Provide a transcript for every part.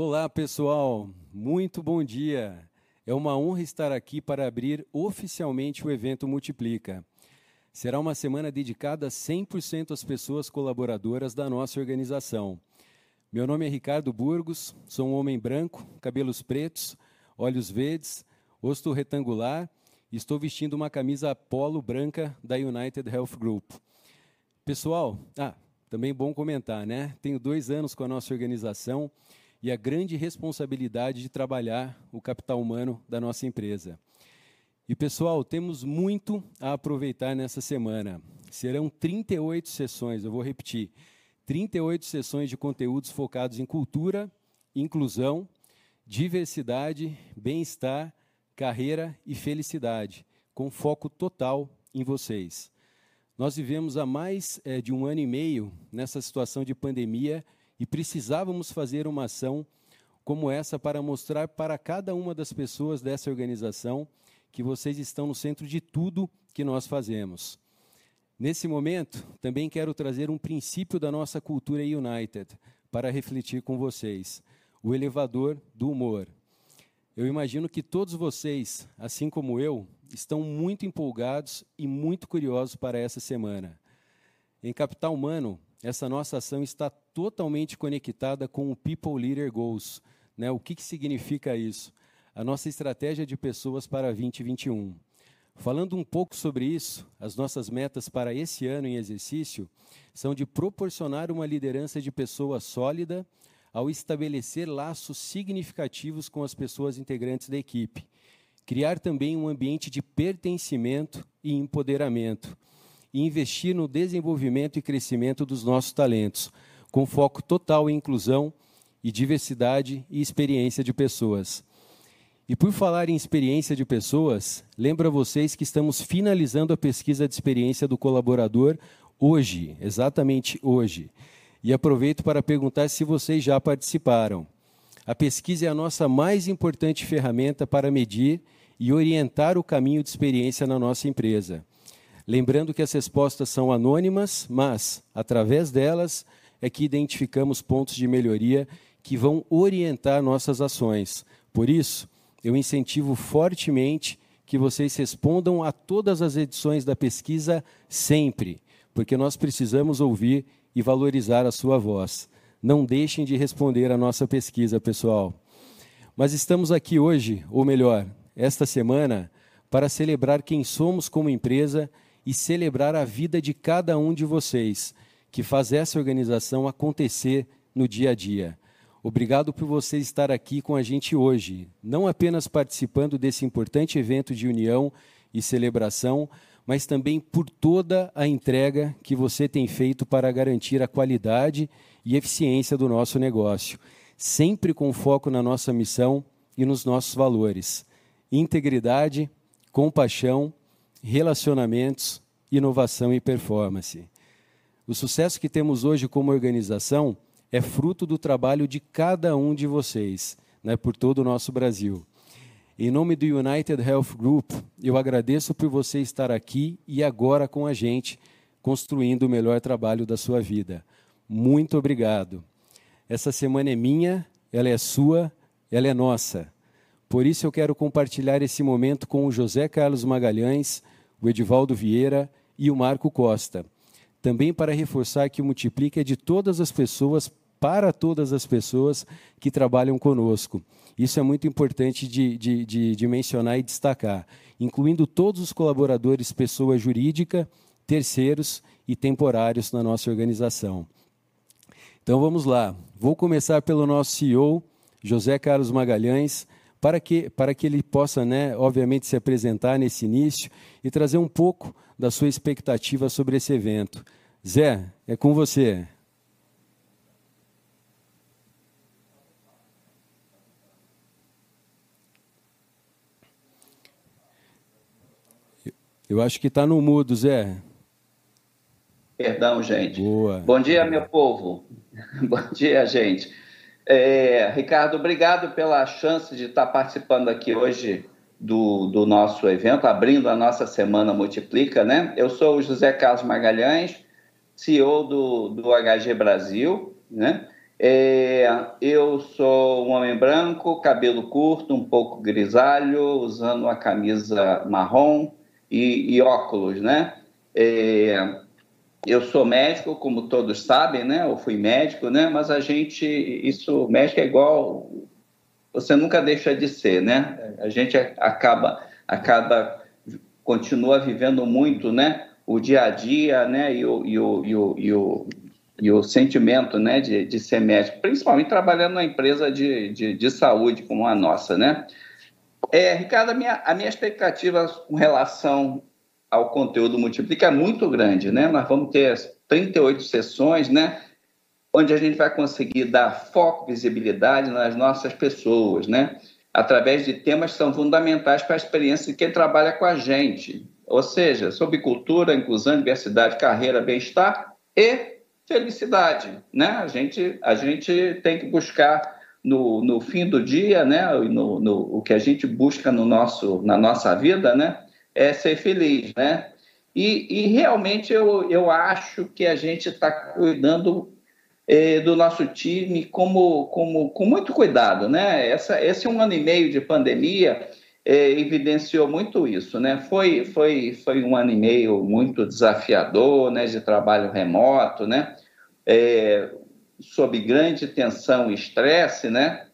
Olá, pessoal. Muito bom dia. É uma honra estar aqui para abrir oficialmente o evento Multiplica. Será uma semana dedicada 100% às pessoas colaboradoras da nossa organização. Meu nome é Ricardo Burgos, sou um homem branco, cabelos pretos, olhos verdes, rosto retangular e estou vestindo uma camisa polo branca da United Health Group. Pessoal, ah, também bom comentar, né? Tenho dois anos com a nossa organização e a grande responsabilidade de trabalhar o capital humano da nossa empresa. E pessoal, temos muito a aproveitar nessa semana. Serão 38 sessões, eu vou repetir, 38 sessões de conteúdos focados em cultura, inclusão, diversidade, bem-estar, carreira e felicidade, com foco total em vocês. Nós vivemos há mais é, de um ano e meio nessa situação de pandemia e precisávamos fazer uma ação como essa para mostrar para cada uma das pessoas dessa organização que vocês estão no centro de tudo que nós fazemos. Nesse momento, também quero trazer um princípio da nossa cultura United para refletir com vocês: o elevador do humor. Eu imagino que todos vocês, assim como eu, estão muito empolgados e muito curiosos para essa semana. Em Capital Humano, essa nossa ação está totalmente conectada com o People Leader Goals. Né? O que, que significa isso? A nossa estratégia de pessoas para 2021. Falando um pouco sobre isso, as nossas metas para esse ano em exercício são de proporcionar uma liderança de pessoa sólida ao estabelecer laços significativos com as pessoas integrantes da equipe, criar também um ambiente de pertencimento e empoderamento, e investir no desenvolvimento e crescimento dos nossos talentos, com foco total em inclusão e diversidade e experiência de pessoas. E por falar em experiência de pessoas, lembro a vocês que estamos finalizando a pesquisa de experiência do colaborador hoje, exatamente hoje. E aproveito para perguntar se vocês já participaram. A pesquisa é a nossa mais importante ferramenta para medir e orientar o caminho de experiência na nossa empresa. Lembrando que as respostas são anônimas, mas, através delas, é que identificamos pontos de melhoria que vão orientar nossas ações. Por isso, eu incentivo fortemente que vocês respondam a todas as edições da pesquisa sempre, porque nós precisamos ouvir e valorizar a sua voz. Não deixem de responder a nossa pesquisa, pessoal. Mas estamos aqui hoje, ou melhor, esta semana para celebrar quem somos como empresa e celebrar a vida de cada um de vocês que faz essa organização acontecer no dia a dia. Obrigado por você estar aqui com a gente hoje, não apenas participando desse importante evento de união e celebração, mas também por toda a entrega que você tem feito para garantir a qualidade e eficiência do nosso negócio, sempre com foco na nossa missão e nos nossos valores integridade, compaixão, relacionamentos, inovação e performance. O sucesso que temos hoje como organização é fruto do trabalho de cada um de vocês, né, por todo o nosso Brasil. Em nome do United Health Group, eu agradeço por você estar aqui e agora com a gente, construindo o melhor trabalho da sua vida. Muito obrigado. Essa semana é minha, ela é sua, ela é nossa. Por isso eu quero compartilhar esse momento com o José Carlos Magalhães, o Edivaldo Vieira e o Marco Costa. Também para reforçar que o Multiplica é de todas as pessoas, para todas as pessoas que trabalham conosco. Isso é muito importante de, de, de, de mencionar e destacar, incluindo todos os colaboradores, pessoa jurídica, terceiros e temporários na nossa organização. Então vamos lá. Vou começar pelo nosso CEO, José Carlos Magalhães para que, para que ele possa, né, obviamente, se apresentar nesse início e trazer um pouco da sua expectativa sobre esse evento. Zé, é com você. Eu acho que está no mudo, Zé. Perdão, gente. Boa. Bom dia, meu povo. Bom dia, gente. É, Ricardo, obrigado pela chance de estar participando aqui hoje do, do nosso evento, abrindo a nossa Semana Multiplica, né? Eu sou o José Carlos Magalhães, CEO do, do HG Brasil, né? É, eu sou um homem branco, cabelo curto, um pouco grisalho, usando uma camisa marrom e, e óculos, né? É, eu sou médico, como todos sabem, né? Eu fui médico, né? Mas a gente, isso, médico é igual, você nunca deixa de ser, né? A gente acaba, acaba, continua vivendo muito, né? O dia a dia, né? E o, e o, e o, e o, e o sentimento, né? De, de ser médico, principalmente trabalhando numa empresa de, de, de saúde como a nossa, né? É, Ricardo, a minha, a minha expectativa com relação ao conteúdo multiplica é muito grande, né? Nós vamos ter 38 sessões, né? Onde a gente vai conseguir dar foco, visibilidade nas nossas pessoas, né? Através de temas que são fundamentais para a experiência de quem trabalha com a gente. Ou seja, sobre cultura, inclusão, diversidade, carreira, bem-estar e felicidade, né? A gente, a gente tem que buscar no, no fim do dia, né? No, no, o que a gente busca no nosso, na nossa vida, né? É ser feliz, né? E, e realmente eu, eu acho que a gente está cuidando é, do nosso time como, como, com muito cuidado, né? Essa, esse um ano e meio de pandemia é, evidenciou muito isso, né? Foi, foi, foi um ano e meio muito desafiador, né? De trabalho remoto, né? É, sob grande tensão e estresse, né?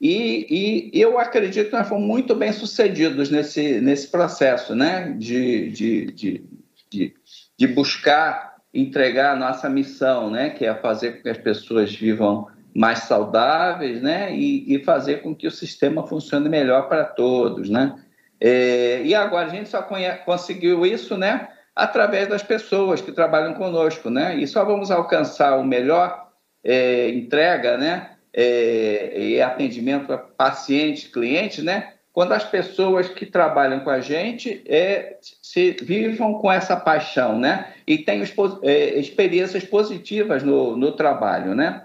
E, e, eu acredito que nós fomos muito bem sucedidos nesse, nesse processo, né? De, de, de, de, de buscar entregar a nossa missão, né? Que é fazer com que as pessoas vivam mais saudáveis, né? E, e fazer com que o sistema funcione melhor para todos, né? É, e agora a gente só conseguiu isso, né? Através das pessoas que trabalham conosco, né? E só vamos alcançar o melhor é, entrega, né? É, e atendimento a pacientes, clientes, né? Quando as pessoas que trabalham com a gente é, se vivam com essa paixão, né? E tenham é, experiências positivas no, no trabalho, né?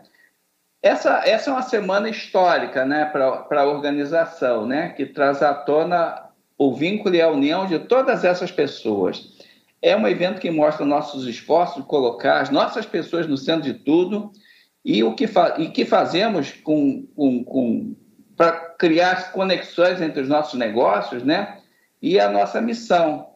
Essa, essa é uma semana histórica, né, para a organização, né? Que traz à tona o vínculo e a união de todas essas pessoas. É um evento que mostra nossos esforços de colocar as nossas pessoas no centro de tudo e o que, e que fazemos com, com, com para criar conexões entre os nossos negócios, né? E a nossa missão.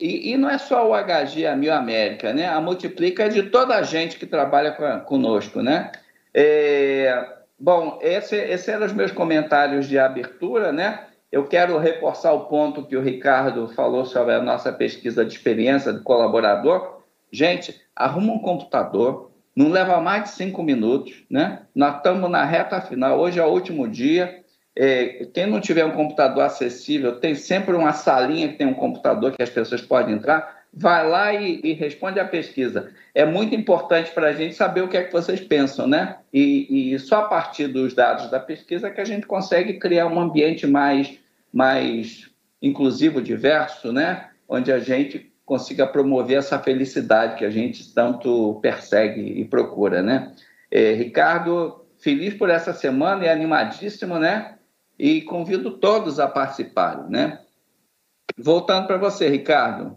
E, e, não é só o HG a Mil América, né? A Multiplica é de toda a gente que trabalha com, conosco, né? É, bom, esse, esse eram os meus comentários de abertura, né? Eu quero reforçar o ponto que o Ricardo falou sobre a nossa pesquisa de experiência do colaborador. Gente, arruma um computador, não leva mais de cinco minutos, né? Nós estamos na reta final, hoje é o último dia. É, quem não tiver um computador acessível, tem sempre uma salinha que tem um computador que as pessoas podem entrar. Vai lá e, e responde a pesquisa. É muito importante para a gente saber o que é que vocês pensam, né? E, e só a partir dos dados da pesquisa que a gente consegue criar um ambiente mais, mais inclusivo, diverso, né? Onde a gente consiga promover essa felicidade que a gente tanto persegue e procura, né? É, Ricardo, feliz por essa semana e animadíssimo, né? E convido todos a participarem, né? Voltando para você, Ricardo.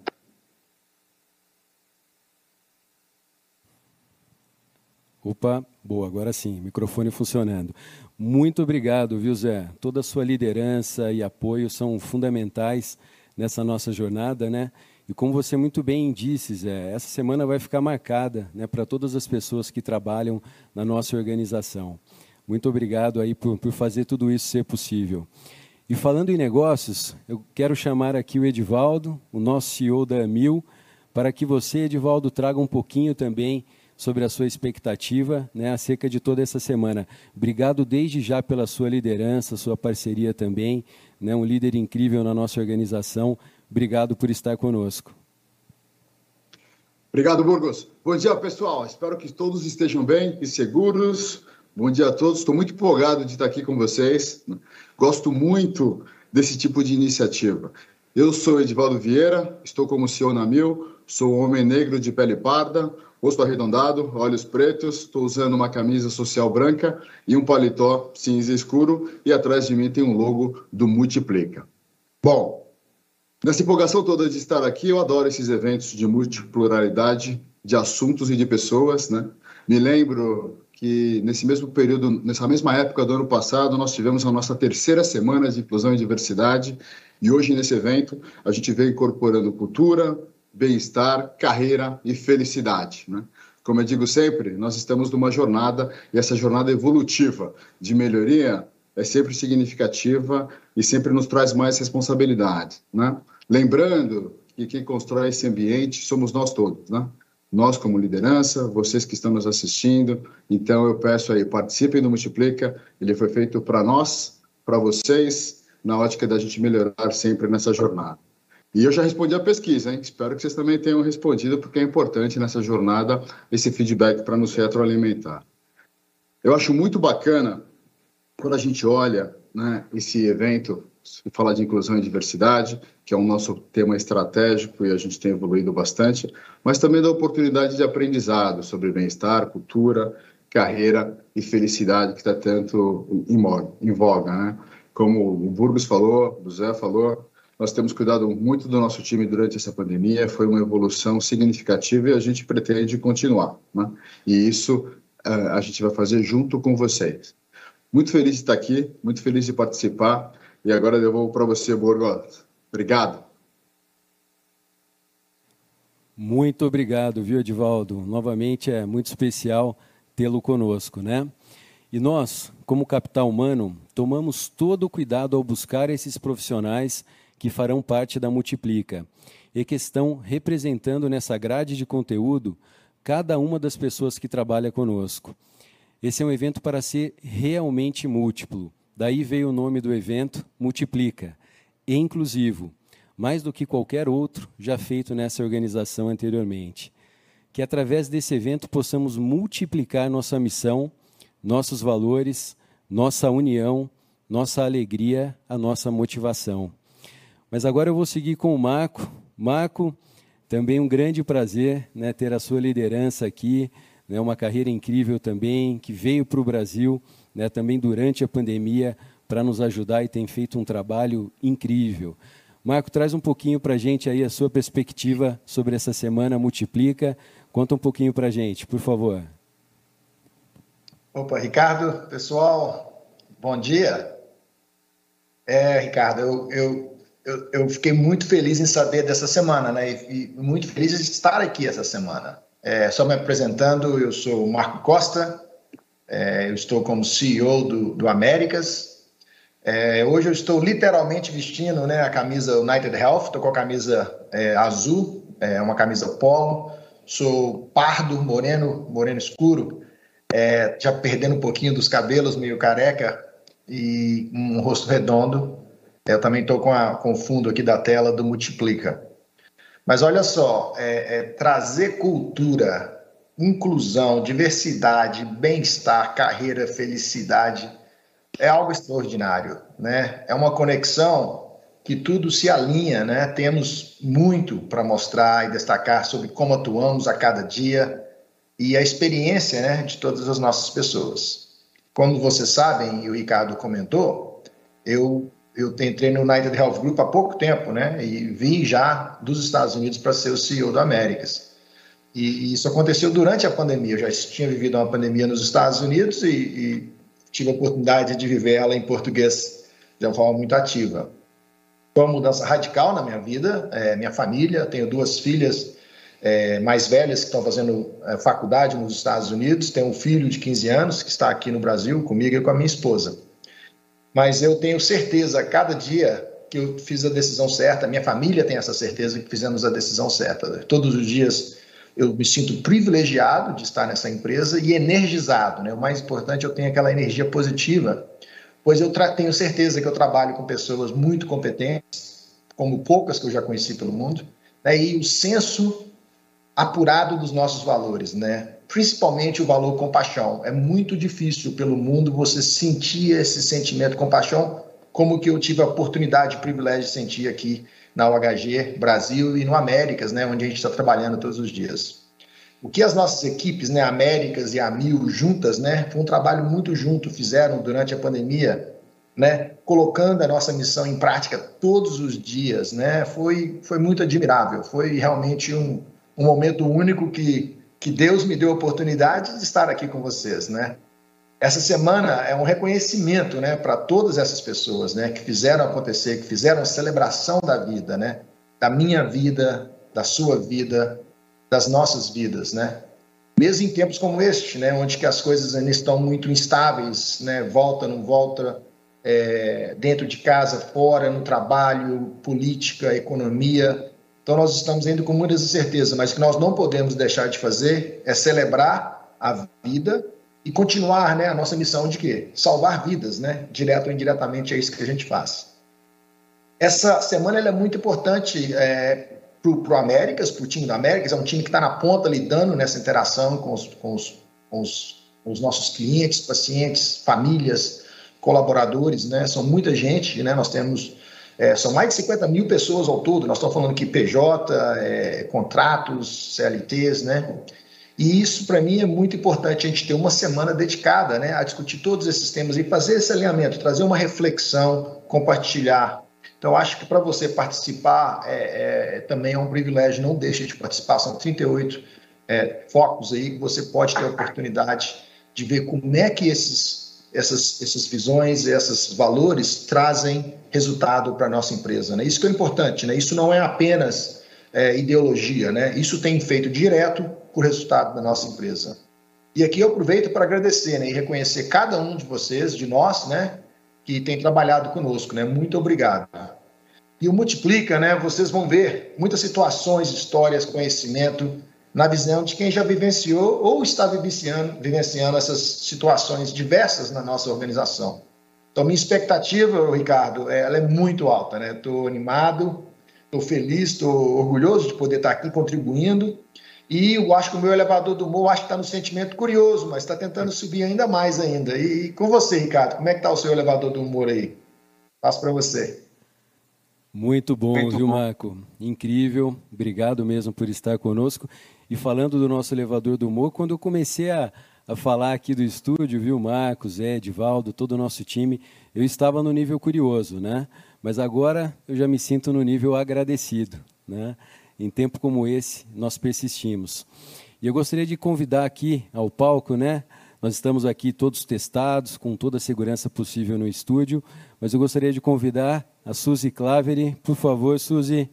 Opa, boa, agora sim, microfone funcionando. Muito obrigado, viu, Zé? Toda a sua liderança e apoio são fundamentais nessa nossa jornada, né? E como você muito bem disse, Zé, essa semana vai ficar marcada né, para todas as pessoas que trabalham na nossa organização. Muito obrigado aí por, por fazer tudo isso ser possível. E falando em negócios, eu quero chamar aqui o Edivaldo, o nosso CEO da Mil, para que você, Edivaldo, traga um pouquinho também sobre a sua expectativa né, acerca de toda essa semana. Obrigado desde já pela sua liderança, sua parceria também, né, um líder incrível na nossa organização. Obrigado por estar conosco. Obrigado, Burgos. Bom dia, pessoal. Espero que todos estejam bem e seguros. Bom dia a todos. Estou muito empolgado de estar aqui com vocês. Gosto muito desse tipo de iniciativa. Eu sou Edivaldo Vieira, estou como CEO na Mil, sou um homem negro de pele parda, rosto arredondado, olhos pretos, estou usando uma camisa social branca e um paletó cinza escuro e atrás de mim tem um logo do Multiplica. Bom, Nessa empolgação toda de estar aqui, eu adoro esses eventos de multipluralidade de assuntos e de pessoas, né? Me lembro que nesse mesmo período, nessa mesma época do ano passado, nós tivemos a nossa terceira semana de inclusão e diversidade, e hoje nesse evento a gente vem incorporando cultura, bem-estar, carreira e felicidade. Né? Como eu digo sempre, nós estamos numa jornada e essa jornada evolutiva de melhoria é sempre significativa e sempre nos traz mais responsabilidade. Né? Lembrando que quem constrói esse ambiente somos nós todos. Né? nós como liderança, vocês que estão nos assistindo. Então eu peço aí, participem do Multiplica. Ele foi feito para nós, para vocês, na ótica da gente melhorar sempre nessa jornada. E eu já respondi a pesquisa, hein? Espero que vocês também tenham respondido, porque é importante nessa jornada esse feedback para nos retroalimentar. Eu acho muito bacana quando a gente olha né, esse evento falar de inclusão e diversidade, que é o nosso tema estratégico e a gente tem evoluído bastante, mas também da oportunidade de aprendizado sobre bem-estar, cultura, carreira e felicidade que está tanto em voga, né? Como o Burgos falou, o Zé falou, nós temos cuidado muito do nosso time durante essa pandemia, foi uma evolução significativa e a gente pretende continuar, né? E isso uh, a gente vai fazer junto com vocês. Muito feliz de estar aqui, muito feliz de participar e agora devolvo para você, Borgos. Obrigado. Muito obrigado, viu, Edivaldo? Novamente é muito especial tê-lo conosco, né? E nós, como capital humano, tomamos todo o cuidado ao buscar esses profissionais que farão parte da Multiplica e que estão representando nessa grade de conteúdo cada uma das pessoas que trabalha conosco. Esse é um evento para ser realmente múltiplo, Daí veio o nome do evento Multiplica, e inclusivo, mais do que qualquer outro já feito nessa organização anteriormente. Que através desse evento possamos multiplicar nossa missão, nossos valores, nossa união, nossa alegria, a nossa motivação. Mas agora eu vou seguir com o Marco. Marco, também um grande prazer né, ter a sua liderança aqui, né, uma carreira incrível também, que veio para o Brasil né, também durante a pandemia, para nos ajudar e tem feito um trabalho incrível. Marco, traz um pouquinho para a gente aí a sua perspectiva sobre essa semana Multiplica. Conta um pouquinho para a gente, por favor. Opa, Ricardo, pessoal, bom dia. É, Ricardo, eu, eu, eu, eu, fiquei muito feliz em saber dessa semana, né? E, e muito feliz de estar aqui essa semana. É, só me apresentando, eu sou o Marco Costa, é, eu estou como CEO do, do Américas. É, hoje eu estou literalmente vestindo né, a camisa United Health, estou com a camisa é, azul, é, uma camisa polo. Sou pardo, moreno, moreno escuro, é, já perdendo um pouquinho dos cabelos, meio careca e um rosto redondo. Eu também estou com, com o fundo aqui da tela do Multiplica. Mas olha só, é, é, trazer cultura inclusão, diversidade, bem-estar, carreira, felicidade, é algo extraordinário, né? É uma conexão que tudo se alinha, né? Temos muito para mostrar e destacar sobre como atuamos a cada dia e a experiência, né, de todas as nossas pessoas. Como vocês sabem, e o Ricardo comentou, eu eu entrei no United Health Group há pouco tempo, né? E vim já dos Estados Unidos para ser o CEO do Américas. E, isso aconteceu durante a pandemia. Eu já tinha vivido uma pandemia nos Estados Unidos e, e tive a oportunidade de viver ela em português de uma forma muito ativa. Foi uma mudança radical na minha vida, é, minha família. Tenho duas filhas é, mais velhas que estão fazendo é, faculdade nos Estados Unidos. Tenho um filho de 15 anos que está aqui no Brasil comigo e com a minha esposa. Mas eu tenho certeza, cada dia, que eu fiz a decisão certa. Minha família tem essa certeza que fizemos a decisão certa. Todos os dias eu me sinto privilegiado de estar nessa empresa e energizado. Né? O mais importante, eu tenho aquela energia positiva, pois eu tenho certeza que eu trabalho com pessoas muito competentes, como poucas que eu já conheci pelo mundo, né? e o senso apurado dos nossos valores, né? Principalmente o valor compaixão. É muito difícil pelo mundo você sentir esse sentimento compaixão como que eu tive a oportunidade e privilégio de sentir aqui na UHG Brasil e no Américas, né, onde a gente está trabalhando todos os dias. O que as nossas equipes, né, Américas e a Mil juntas, né, foi um trabalho muito junto, fizeram durante a pandemia, né, colocando a nossa missão em prática todos os dias, né, foi, foi muito admirável, foi realmente um, um momento único que que Deus me deu a oportunidade de estar aqui com vocês, né? Essa semana é um reconhecimento, né, para todas essas pessoas, né, que fizeram acontecer, que fizeram a celebração da vida, né, da minha vida, da sua vida, das nossas vidas, né? Mesmo em tempos como este, né, onde que as coisas ainda estão muito instáveis, né, volta, não volta, é, dentro de casa, fora, no trabalho, política, economia. Então nós estamos indo com muita certeza, mas o que nós não podemos deixar de fazer é celebrar a vida e continuar, né, a nossa missão de quê? Salvar vidas, né? Direto ou indiretamente é isso que a gente faz. Essa semana é muito importante é, para o Américas, para o time do Américas, é um time que está na ponta lidando nessa interação com os, com os, com os, com os nossos clientes, pacientes, famílias, colaboradores, né? São muita gente, né? Nós temos é, são mais de 50 mil pessoas ao todo. Nós estamos falando aqui PJ, é, contratos, CLTs, né? E isso, para mim, é muito importante a gente ter uma semana dedicada né, a discutir todos esses temas e fazer esse alinhamento, trazer uma reflexão, compartilhar então, acho que para você participar é, é, também é um privilégio, não deixe de participar. São 38 é, focos aí que você pode ter a oportunidade de ver como é que esses, essas, essas visões, esses valores trazem resultado para a nossa empresa. Né? Isso que é importante, né? isso não é apenas é, ideologia, né? isso tem feito direto com o resultado da nossa empresa. E aqui eu aproveito para agradecer né, e reconhecer cada um de vocês, de nós, né, que tem trabalhado conosco, né? Muito obrigado. E o Multiplica, né? Vocês vão ver muitas situações, histórias, conhecimento na visão de quem já vivenciou ou está vivenciando, vivenciando essas situações diversas na nossa organização. Então, minha expectativa, Ricardo, ela é muito alta, né? Estou animado, estou feliz, estou orgulhoso de poder estar aqui contribuindo e eu acho que o meu elevador do humor acho que está no sentimento curioso, mas está tentando subir ainda mais ainda. E com você, Ricardo, como é que está o seu elevador do humor aí? Passo para você. Muito bom, Muito viu, bom. Marco? Incrível. Obrigado mesmo por estar conosco. E falando do nosso elevador do humor, quando eu comecei a, a falar aqui do estúdio, viu, Marcos, Zé, Edivaldo, todo o nosso time, eu estava no nível curioso, né? Mas agora eu já me sinto no nível agradecido, né? em tempo como esse, nós persistimos. E eu gostaria de convidar aqui ao palco, né? Nós estamos aqui todos testados, com toda a segurança possível no estúdio, mas eu gostaria de convidar a Suzy Claveri. Por favor, Suzy.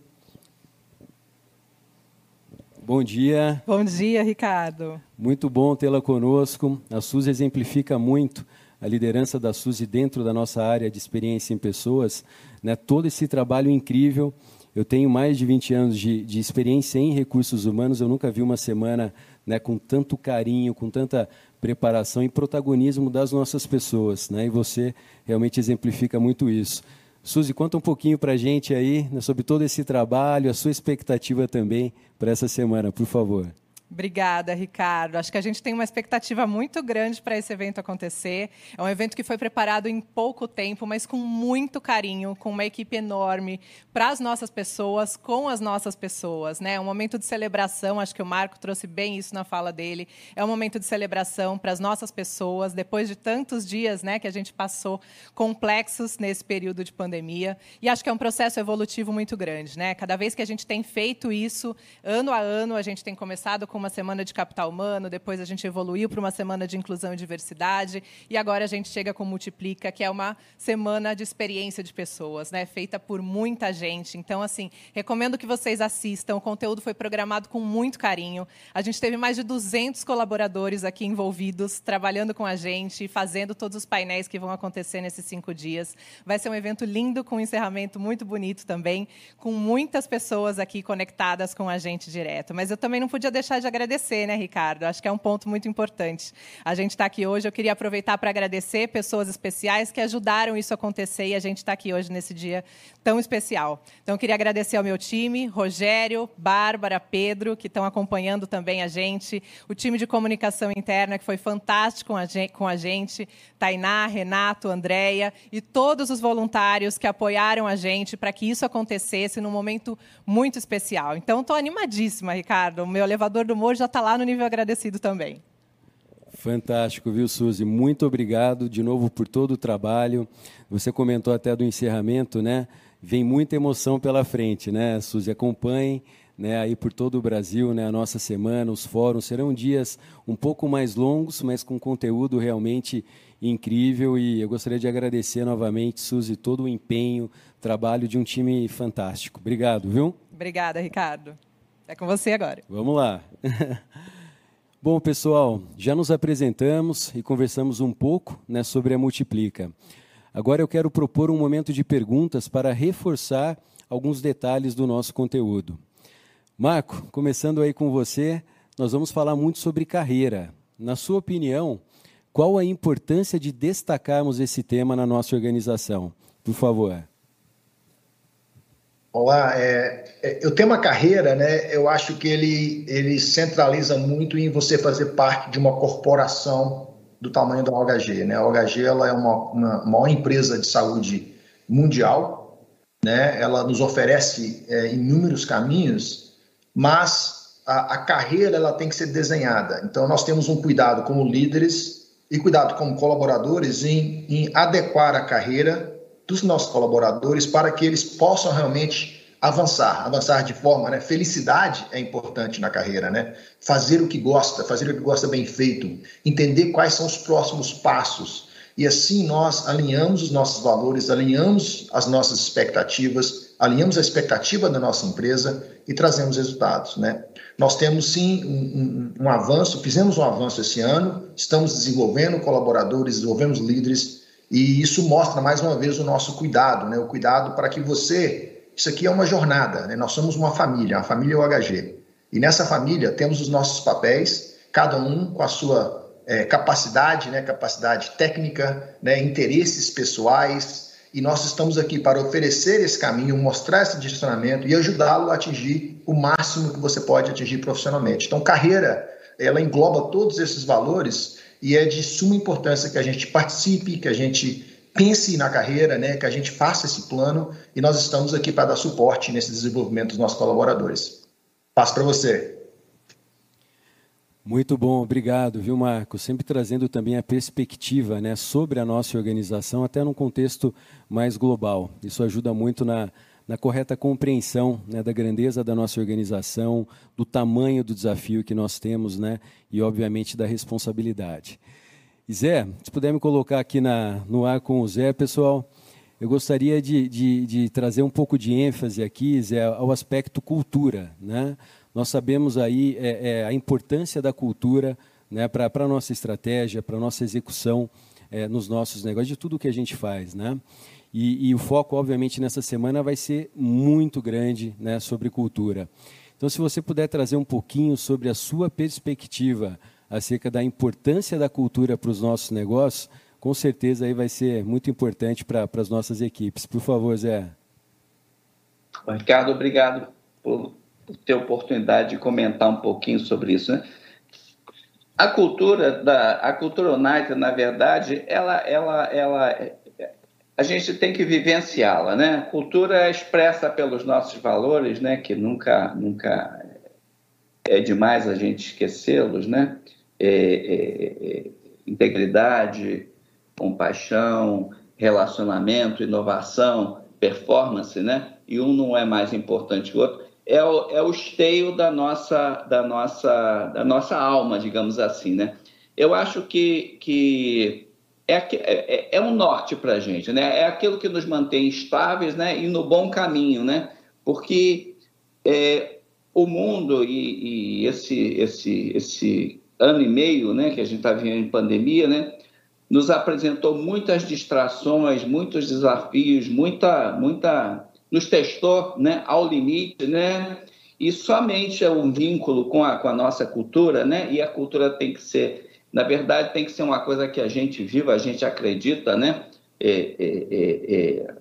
Bom dia. Bom dia, Ricardo. Muito bom tê-la conosco. A Suzy exemplifica muito a liderança da Suzy dentro da nossa área de experiência em pessoas, né? todo esse trabalho incrível eu tenho mais de 20 anos de, de experiência em recursos humanos, eu nunca vi uma semana né, com tanto carinho, com tanta preparação e protagonismo das nossas pessoas. Né? E você realmente exemplifica muito isso. Suzy, conta um pouquinho para a gente aí né, sobre todo esse trabalho, a sua expectativa também para essa semana, por favor. Obrigada, Ricardo. Acho que a gente tem uma expectativa muito grande para esse evento acontecer. É um evento que foi preparado em pouco tempo, mas com muito carinho, com uma equipe enorme para as nossas pessoas, com as nossas pessoas. Né? É um momento de celebração, acho que o Marco trouxe bem isso na fala dele. É um momento de celebração para as nossas pessoas, depois de tantos dias né, que a gente passou complexos nesse período de pandemia. E acho que é um processo evolutivo muito grande. Né? Cada vez que a gente tem feito isso, ano a ano, a gente tem começado com com uma semana de capital humano, depois a gente evoluiu para uma semana de inclusão e diversidade, e agora a gente chega com Multiplica, que é uma semana de experiência de pessoas, né, feita por muita gente. Então, assim, recomendo que vocês assistam. O conteúdo foi programado com muito carinho. A gente teve mais de 200 colaboradores aqui envolvidos, trabalhando com a gente, fazendo todos os painéis que vão acontecer nesses cinco dias. Vai ser um evento lindo, com um encerramento muito bonito também, com muitas pessoas aqui conectadas com a gente direto. Mas eu também não podia deixar de de agradecer, né, Ricardo? Acho que é um ponto muito importante. A gente está aqui hoje, eu queria aproveitar para agradecer pessoas especiais que ajudaram isso a acontecer e a gente está aqui hoje nesse dia tão especial. Então, queria agradecer ao meu time, Rogério, Bárbara, Pedro, que estão acompanhando também a gente, o time de comunicação interna, que foi fantástico com a gente, Tainá, Renato, Andréia, e todos os voluntários que apoiaram a gente para que isso acontecesse num momento muito especial. Então, estou animadíssima, Ricardo. O meu elevador do humor já está lá no nível agradecido também. Fantástico, viu, Suzy? Muito obrigado de novo por todo o trabalho. Você comentou até do encerramento, né? Vem muita emoção pela frente, né, Suzy? Acompanhem né, aí por todo o Brasil, né, a nossa semana, os fóruns serão dias um pouco mais longos, mas com conteúdo realmente incrível e eu gostaria de agradecer novamente, Suzy, todo o empenho, trabalho de um time fantástico. Obrigado, viu? Obrigada, Ricardo. É com você agora. Vamos lá. Bom, pessoal, já nos apresentamos e conversamos um pouco né, sobre a Multiplica. Agora eu quero propor um momento de perguntas para reforçar alguns detalhes do nosso conteúdo. Marco, começando aí com você, nós vamos falar muito sobre carreira. Na sua opinião, qual a importância de destacarmos esse tema na nossa organização? Por favor. Olá, é, é, o tema carreira, né? Eu acho que ele, ele centraliza muito em você fazer parte de uma corporação do tamanho da OHG, né? A OHG ela é uma, uma maior empresa de saúde mundial, né? Ela nos oferece é, inúmeros caminhos, mas a, a carreira ela tem que ser desenhada. Então nós temos um cuidado como líderes e cuidado como colaboradores em, em adequar a carreira dos nossos colaboradores para que eles possam realmente avançar, avançar de forma, né? Felicidade é importante na carreira, né? Fazer o que gosta, fazer o que gosta bem feito, entender quais são os próximos passos. E assim nós alinhamos os nossos valores, alinhamos as nossas expectativas, alinhamos a expectativa da nossa empresa e trazemos resultados, né? Nós temos sim um, um, um avanço, fizemos um avanço esse ano, estamos desenvolvendo colaboradores, desenvolvemos líderes e isso mostra mais uma vez o nosso cuidado, né? O cuidado para que você, isso aqui é uma jornada, né? Nós somos uma família, a família OHG. E nessa família temos os nossos papéis, cada um com a sua é, capacidade, né? Capacidade técnica, né? Interesses pessoais. E nós estamos aqui para oferecer esse caminho, mostrar esse direcionamento e ajudá-lo a atingir o máximo que você pode atingir profissionalmente. Então, carreira, ela engloba todos esses valores e é de suma importância que a gente participe, que a gente pense na carreira, né, que a gente faça esse plano e nós estamos aqui para dar suporte nesse desenvolvimento dos nossos colaboradores. Passo para você. Muito bom, obrigado, viu, Marco? Sempre trazendo também a perspectiva né, sobre a nossa organização, até num contexto mais global. Isso ajuda muito na, na correta compreensão né, da grandeza da nossa organização, do tamanho do desafio que nós temos né, e, obviamente, da responsabilidade. Zé, se puder me colocar aqui na, no ar com o Zé, pessoal, eu gostaria de, de, de trazer um pouco de ênfase aqui, Zé, ao aspecto cultura. Né? Nós sabemos aí é, é, a importância da cultura né, para a nossa estratégia, para a nossa execução é, nos nossos negócios, de tudo que a gente faz. Né? E, e, o foco, obviamente, nessa semana vai ser muito grande né, sobre cultura. Então, se você puder trazer um pouquinho sobre a sua perspectiva acerca da importância da cultura para os nossos negócios, com certeza aí vai ser muito importante para, as nossas equipes. Por favor, Zé. Ricardo, obrigado por ter a oportunidade de comentar um pouquinho sobre isso. Né? A cultura da a cultura United, na verdade, ela, ela, ela a gente tem que vivenciá-la, né? Cultura é expressa pelos nossos valores, né? Que nunca, nunca é demais a gente esquecê-los, né? É, é, é, integridade, compaixão, relacionamento, inovação, performance, né? E um não é mais importante que o outro. É o, é o esteio da nossa, da nossa, da nossa alma, digamos assim, né? Eu acho que, que é, é, é um norte para a gente, né? É aquilo que nos mantém estáveis, né? E no bom caminho, né? Porque é, o mundo e, e, esse, esse, esse ano e meio, né? Que a gente está vivendo em pandemia, né? Nos apresentou muitas distrações, muitos desafios, muita, muita, nos testou, né? Ao limite, né? E somente é um vínculo com a, com a nossa cultura, né? E a cultura tem que ser na verdade, tem que ser uma coisa que a gente viva, a gente acredita, né? É, é, é, é,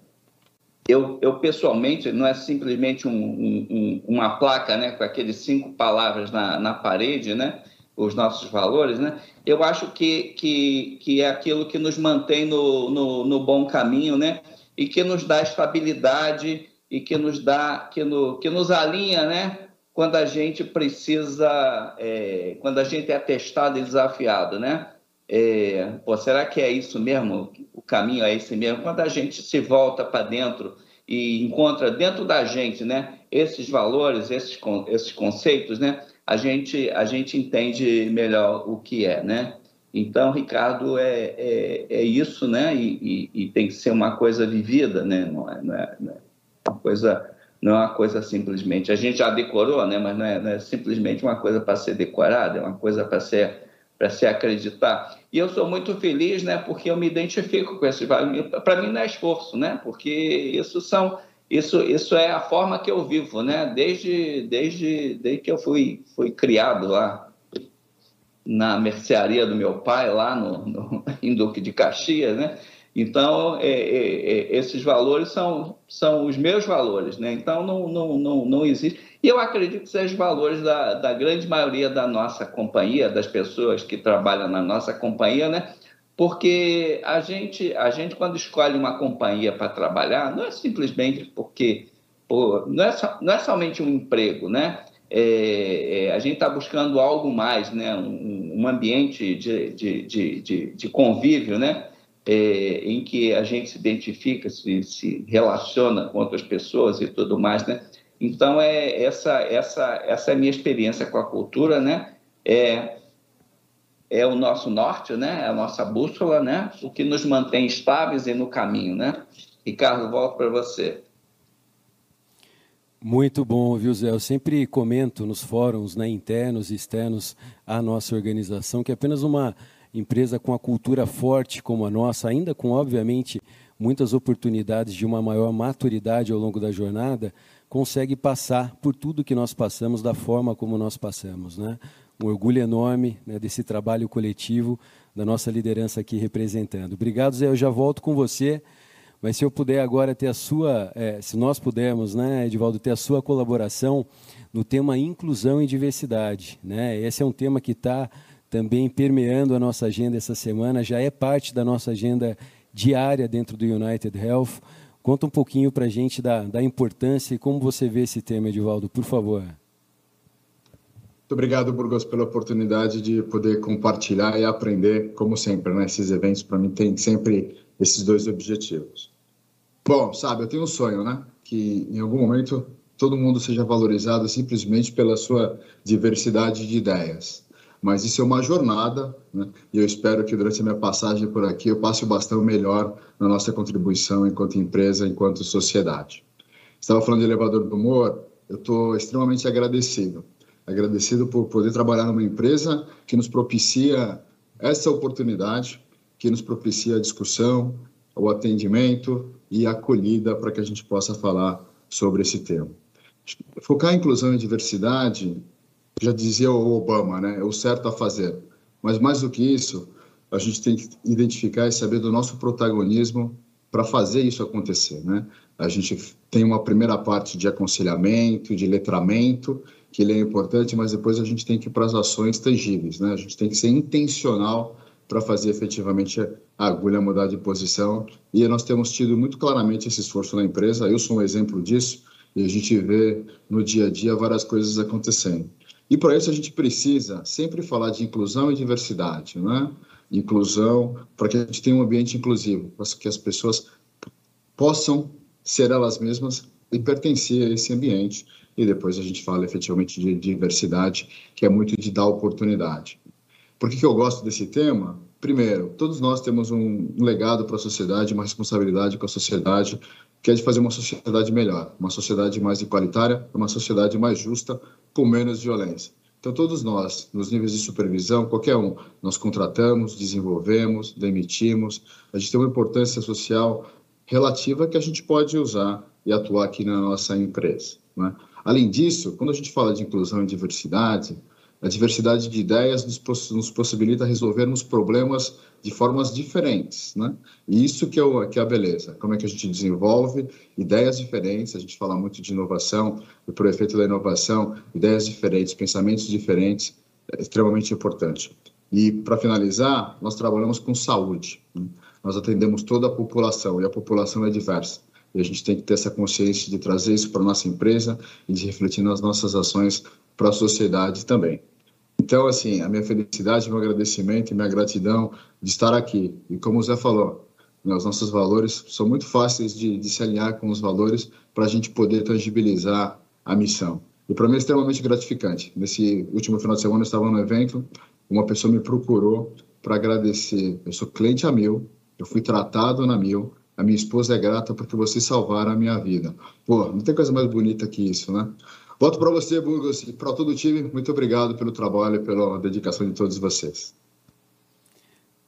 eu, eu, pessoalmente, não é simplesmente um, um, uma placa né, com aqueles cinco palavras na, na parede, né? Os nossos valores, né? Eu acho que, que, que é aquilo que nos mantém no, no, no bom caminho, né? E que nos dá estabilidade e que nos dá, que, no, que nos alinha, né? Quando a gente precisa, é, quando a gente é testado e desafiado, né? É, pô, será que é isso mesmo? O caminho é esse mesmo? Quando a gente se volta para dentro e encontra dentro da gente, né, esses valores, esses, esses conceitos, né, a gente, a gente entende melhor o que é, né? Então, Ricardo, é, é, é isso, né? E, e, e, tem que ser uma coisa vivida, né? Não é, não é, não é uma coisa não é uma coisa simplesmente. A gente já decorou, né? Mas não é, não é simplesmente uma coisa para ser decorada, é uma coisa para ser para se acreditar. E eu sou muito feliz, né? Porque eu me identifico com esse. Para mim não é esforço, né? Porque isso são isso, isso é a forma que eu vivo, né? Desde, desde, desde que eu fui, fui criado lá na mercearia do meu pai, lá no, no em Duque de Caxias, né? Então, é, é, é, esses valores são, são os meus valores, né? Então, não, não, não, não existe. E eu acredito que sejam os valores da, da grande maioria da nossa companhia, das pessoas que trabalham na nossa companhia, né? Porque a gente, a gente quando escolhe uma companhia para trabalhar, não é simplesmente porque por, não, é só, não é somente um emprego, né? É, é, a gente está buscando algo mais, né? um, um ambiente de, de, de, de, de convívio, né? É, em que a gente se identifica, se, se relaciona com outras pessoas e tudo mais, né? Então, é essa, essa, essa é a minha experiência com a cultura, né? É, é o nosso norte, né? É a nossa bússola, né? O que nos mantém estáveis e no caminho, né? Ricardo, volto para você. Muito bom, viu, Zé? Eu sempre comento nos fóruns, né, internos e externos, a nossa organização, que é apenas uma empresa com a cultura forte como a nossa, ainda com, obviamente, muitas oportunidades de uma maior maturidade ao longo da jornada, consegue passar por tudo que nós passamos da forma como nós passamos, né? um orgulho enorme né, desse trabalho coletivo, da nossa liderança aqui representando. Obrigado, Zé. Eu já volto com você. Mas se eu puder agora ter a sua, é, se nós pudermos, né, Edivaldo, ter a sua colaboração no tema inclusão e diversidade. Né? Esse é um tema que está também permeando a nossa agenda essa semana, já é parte da nossa agenda diária dentro do United Health. Conta um pouquinho para a gente da, da importância e como você vê esse tema, Edivaldo, por favor. Muito obrigado, Burgos, pela oportunidade de poder compartilhar e aprender, como sempre, nesses né? eventos, para mim, tem sempre esses dois objetivos. Bom, sabe, eu tenho um sonho, né? Que em algum momento todo mundo seja valorizado simplesmente pela sua diversidade de ideias. Mas isso é uma jornada, né? E eu espero que durante a minha passagem por aqui eu passe o bastão melhor na nossa contribuição enquanto empresa, enquanto sociedade. Estava falando de elevador do humor, eu estou extremamente agradecido agradecido por poder trabalhar numa empresa que nos propicia essa oportunidade, que nos propicia a discussão, o atendimento e a acolhida para que a gente possa falar sobre esse tema. Focar em inclusão e diversidade, já dizia o Obama, né, é o certo a fazer. Mas mais do que isso, a gente tem que identificar e saber do nosso protagonismo para fazer isso acontecer, né? A gente tem uma primeira parte de aconselhamento, de letramento que ele é importante, mas depois a gente tem que ir para as ações tangíveis, né? A gente tem que ser intencional para fazer efetivamente a agulha mudar de posição. E nós temos tido muito claramente esse esforço na empresa. Eu sou um exemplo disso e a gente vê no dia a dia várias coisas acontecendo. E para isso a gente precisa sempre falar de inclusão e diversidade, né? Inclusão para que a gente tenha um ambiente inclusivo, para que as pessoas possam ser elas mesmas e pertencer a esse ambiente e depois a gente fala efetivamente de diversidade, que é muito de dar oportunidade. Por que, que eu gosto desse tema? Primeiro, todos nós temos um, legado para a sociedade, uma responsabilidade com a sociedade, que é de fazer uma sociedade melhor, uma sociedade mais igualitária, uma sociedade mais justa, com menos violência. Então, todos nós, nos níveis de supervisão, qualquer um, nós contratamos, desenvolvemos, demitimos, a gente tem uma importância social relativa que a gente pode usar e atuar aqui na nossa empresa. Né? Além disso, quando a gente fala de inclusão e diversidade, a diversidade de ideias nos, poss nos possibilita resolvermos problemas de formas diferentes, né? E isso que é, o, que é a beleza. Como é que a gente desenvolve ideias diferentes, a gente fala muito de inovação, e por efeito da inovação, ideias diferentes, pensamentos diferentes, é extremamente importante. E, para finalizar, nós trabalhamos com saúde. Né? Nós atendemos toda a população, e a população é diversa. E a gente tem que ter essa consciência de trazer isso para a nossa empresa e de refletir nas nossas ações para a sociedade também. Então, assim, a minha felicidade, meu agradecimento e minha gratidão de estar aqui. E como o Zé falou, Né? Os nossos valores são muito fáceis de, de se alinhar com os valores para a gente poder tangibilizar a missão. E para mim é extremamente gratificante. Nesse último final de semana eu estava no evento, uma pessoa me procurou para agradecer. Eu sou cliente a Mil, eu fui tratado na Mil, a minha esposa é grata porque vocês salvaram a minha vida. Pô, não tem coisa mais bonita que isso, né? Volto para você, Burgos, e para todo o time, muito obrigado pelo trabalho e pela dedicação de todos vocês.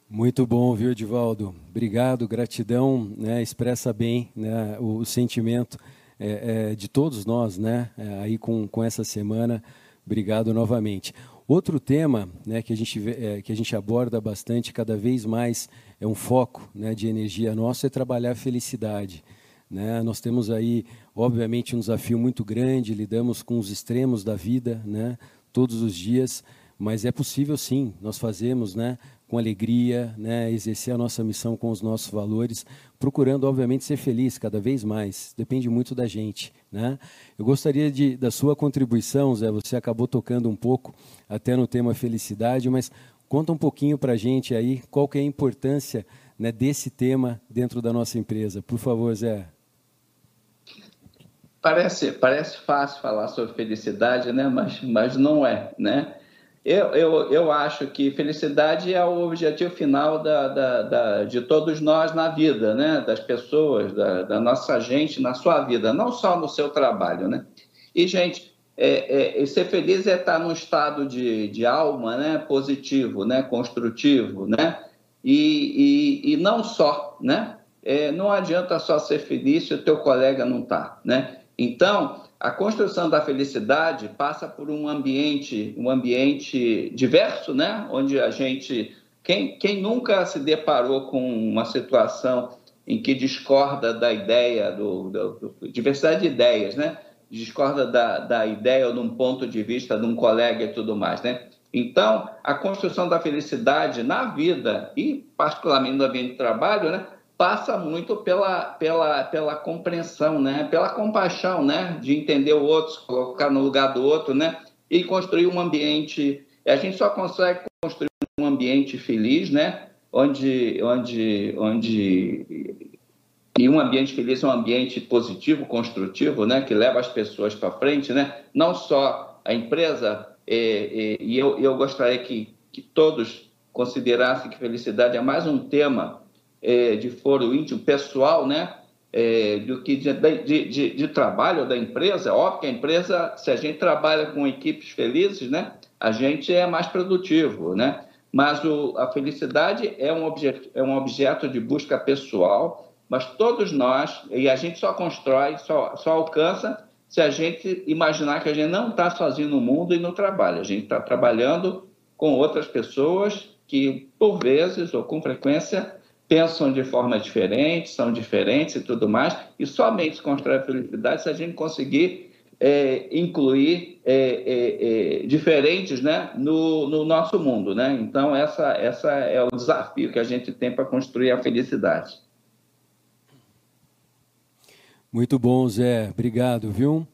Muito bom, viu, Edivaldo? Obrigado, gratidão, né, expressa bem né, o, o sentimento é, é, de todos nós, né, é, aí com, com essa semana. Obrigado novamente. Outro tema né, que, a gente, é, que a gente aborda bastante, cada vez mais é um foco né, de energia nosso, é trabalhar a felicidade. Né? Nós temos aí, obviamente, um desafio muito grande, lidamos com os extremos da vida né, todos os dias, mas é possível sim, nós fazemos né, com alegria, né, exercer a nossa missão com os nossos valores, procurando, obviamente, ser feliz cada vez mais. Depende muito da gente. Né? Eu gostaria de, da sua contribuição, Zé. Você acabou tocando um pouco até no tema felicidade, mas conta um pouquinho para a gente aí qual que é a importância né, desse tema dentro da nossa empresa. Por favor, Zé. Parece, parece fácil falar sobre felicidade, né? mas, mas não é. Né? Eu, eu, eu acho que felicidade é o objetivo final da, da, da, de todos nós na vida, né? das pessoas, da, da, nossa gente na sua vida, não só no seu trabalho. Né? E, gente, é, é, ser feliz é estar num estado de, de alma né? positivo, né? construtivo, né? E, e, e não só. Né? É, não adianta só ser feliz se o teu colega não está. Né? Então, a construção da felicidade passa por um ambiente, um ambiente diverso, né? Onde a gente, quem, quem nunca se deparou com uma situação em que discorda da ideia do, do, do diversidade de ideias, né? Discorda da, da ideia ou de um ponto de vista de um colega e tudo mais, né? Então, a construção da felicidade na vida e particularmente no ambiente de trabalho, né? passa muito pela, pela, pela compreensão, né? pela compaixão, né? de entender o outro, se colocar no lugar do outro, né? e construir um ambiente. A gente só consegue construir um ambiente feliz, né? onde, onde, onde e um ambiente feliz é um ambiente positivo, construtivo, né? que leva as pessoas para frente, né? não só a empresa, e, e, e eu, eu gostaria que, que todos considerassem que felicidade é mais um tema é, de foro íntimo pessoal, né? É, do que de, de, de, de, trabalho da empresa. Óbvio que a empresa, se a gente trabalha com equipes felizes, né? A gente é mais produtivo, né? Mas o, a felicidade é um, objeto, é um objeto de busca pessoal, mas todos nós, e a gente só constrói, só, só alcança se a gente imaginar que a gente não está sozinho no mundo e no trabalho. A gente está trabalhando com outras pessoas que, por vezes ou com frequência, pensam de forma diferente, são diferentes e tudo mais, e somente se constrói a felicidade se a gente conseguir é, incluir é, é, é, diferentes né, no, no, nosso mundo. Né? Então, essa, essa é o desafio que a gente tem para construir a felicidade. Muito bom, Zé. Obrigado, viu?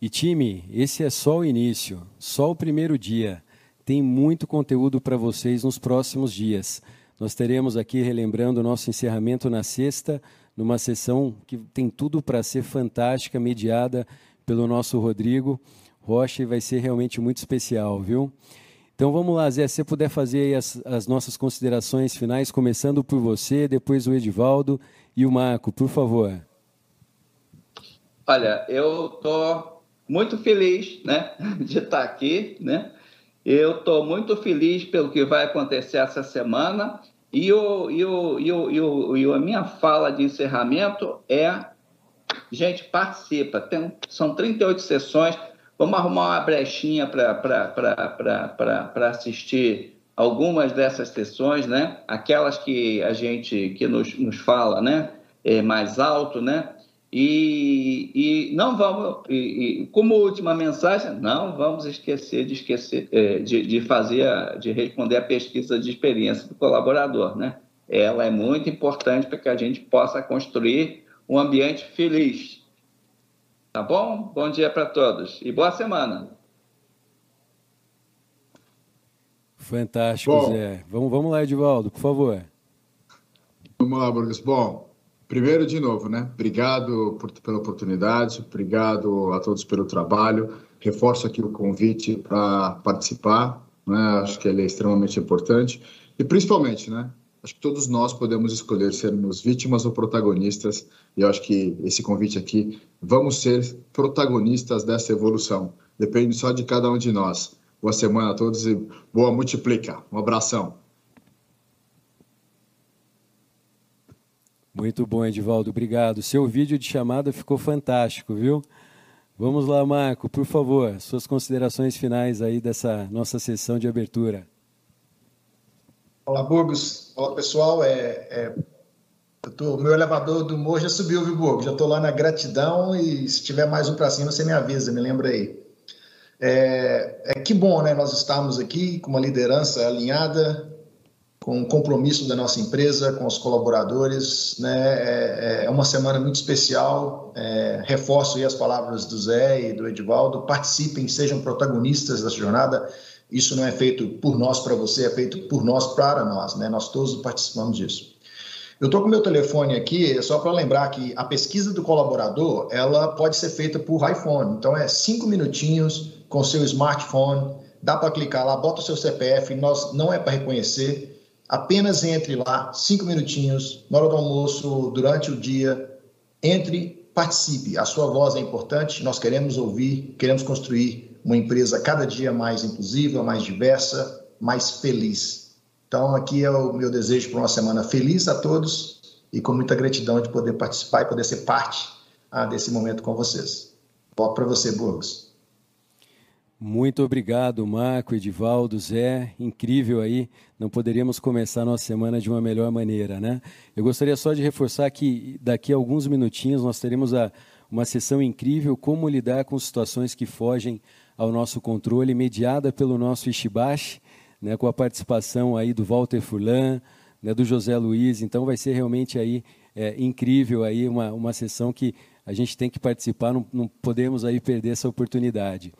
E time, esse é só o início, só o primeiro dia. Tem muito conteúdo para vocês nos próximos dias. Nós teremos aqui, relembrando o nosso encerramento na sexta, numa sessão que tem tudo para ser fantástica, mediada pelo nosso Rodrigo Rocha e vai ser realmente muito especial, viu? Então vamos lá, Zé, se você puder fazer as, as nossas considerações finais, começando por você, depois o Edivaldo e o Marco, por favor. Olha, eu estou muito feliz né, de estar aqui, né? Eu estou muito feliz pelo que vai acontecer essa semana e, o, e, o, e, o, e, o, e a minha fala de encerramento é: gente, participa. Tem, são 38 sessões. Vamos arrumar uma brechinha para assistir algumas dessas sessões, né? Aquelas que a gente que nos, nos fala, né? É, mais alto, né? E, e não vamos, e, e, como última mensagem, não vamos esquecer de esquecer é, de, de fazer, a, de responder a pesquisa de experiência do colaborador, né? Ela é muito importante para que a gente possa construir um ambiente feliz. Tá bom? Bom dia para todos e boa semana. Fantástico, bom. Zé. Vamos, vamos lá, Edivaldo, por favor. Vamos lá, Burgos. Bom, primeiro de novo, né? Obrigado por, pela oportunidade, obrigado a todos pelo trabalho. Reforço aqui o convite para participar, né? Acho que ele é extremamente importante e principalmente, né? Acho que todos nós podemos escolher sermos vítimas ou protagonistas, e eu acho que esse convite aqui, vamos ser protagonistas dessa evolução. Depende só de cada um de nós. Boa semana a todos e boa multiplica. Um abração. Muito bom, Edivaldo, obrigado. Seu vídeo de chamada ficou fantástico, viu? Vamos lá, Marco, por favor, suas considerações finais aí dessa nossa sessão de abertura. Olá, Burgos. Olá, pessoal. É, é, o meu elevador do humor já subiu, viu, Burgos? Já estou lá na gratidão e se tiver mais um para cima, você me avisa, me lembra aí. É, é, que bom, né? Nós estamos aqui com uma liderança alinhada, com o compromisso da nossa empresa, com os colaboradores, né? É, é uma semana muito especial. É, reforço as palavras do Zé e do Edivaldo. Participem, sejam protagonistas dessa jornada isso não é feito por nós para você, é feito por nós para nós, né? Nós todos participamos disso. Eu estou com meu telefone aqui, é só para lembrar que a pesquisa do colaborador, ela pode ser feita por iPhone. Então, é cinco minutinhos com seu smartphone, dá para clicar lá, bota o seu CPF, nós, não é para reconhecer, apenas entre lá, cinco minutinhos, na hora do almoço, durante o dia, entre, participe. A sua voz é importante, nós queremos ouvir, queremos construir uma empresa cada dia mais inclusiva, mais diversa, mais feliz. Então, aqui é o meu desejo para uma semana feliz a todos e com muita gratidão de poder participar e poder ser parte ah, desse momento com vocês. Volto para você, Burgos. Muito obrigado, Marco, Edivaldo, Zé. Incrível aí. Não poderíamos começar a nossa semana de uma melhor maneira, né? Eu gostaria só de reforçar que daqui a alguns minutinhos nós teremos a, uma sessão incrível como lidar com situações que fogem ao nosso controle, mediada pelo nosso Ishibashi, né, com a participação aí do Walter Furlan, né, do José Luiz. Então vai ser realmente aí é, incrível aí uma, uma sessão que a gente tem que participar, não, não podemos aí perder essa oportunidade.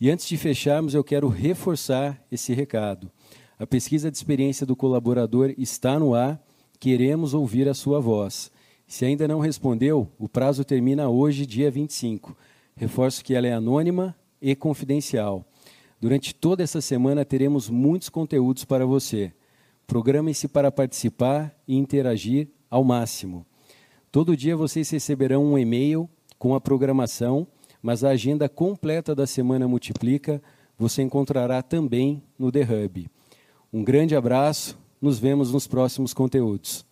E antes de fecharmos, eu quero reforçar esse recado. A pesquisa de experiência do colaborador está no ar, queremos ouvir a sua voz. Se ainda não respondeu, o prazo termina hoje, dia 25. Reforço que ela é anônima, e confidencial. Durante toda essa semana teremos muitos conteúdos para você. Programe-se para participar e interagir ao máximo. Todo dia vocês receberão um e-mail com a programação, mas a agenda completa da Semana Multiplica você encontrará também no The Hub. Um grande abraço, nos vemos nos próximos conteúdos.